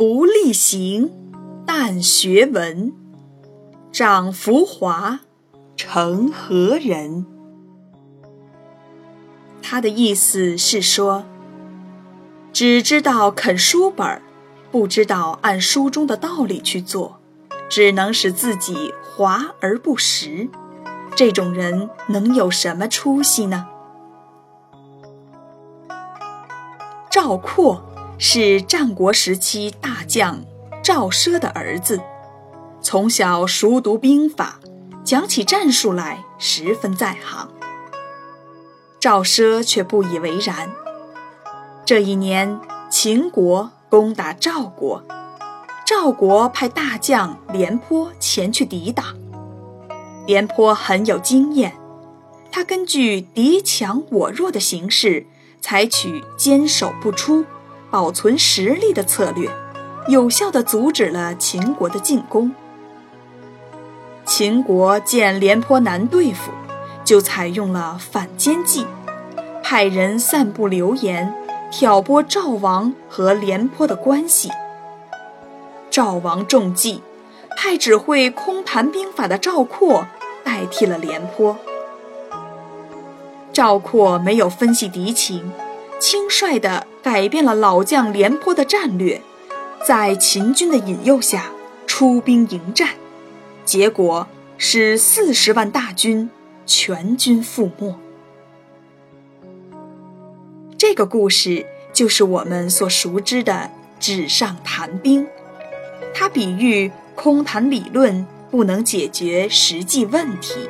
不力行，但学文。长浮华，成何人？他的意思是说，只知道啃书本，不知道按书中的道理去做，只能使自己华而不实。这种人能有什么出息呢？赵括是战国时期大将赵奢的儿子，从小熟读兵法，讲起战术来十分在行。赵奢却不以为然。这一年，秦国攻打赵国，赵国派大将廉颇前去抵挡。廉颇很有经验，他根据敌强我弱的形势，采取坚守不出、保存实力的策略，有效地阻止了秦国的进攻。秦国见廉颇难对付。就采用了反间计，派人散布流言，挑拨赵王和廉颇的关系。赵王中计，派只会空谈兵法的赵括代替了廉颇。赵括没有分析敌情，轻率地改变了老将廉颇的战略，在秦军的引诱下出兵迎战，结果使四十万大军。全军覆没。这个故事就是我们所熟知的“纸上谈兵”，它比喻空谈理论不能解决实际问题。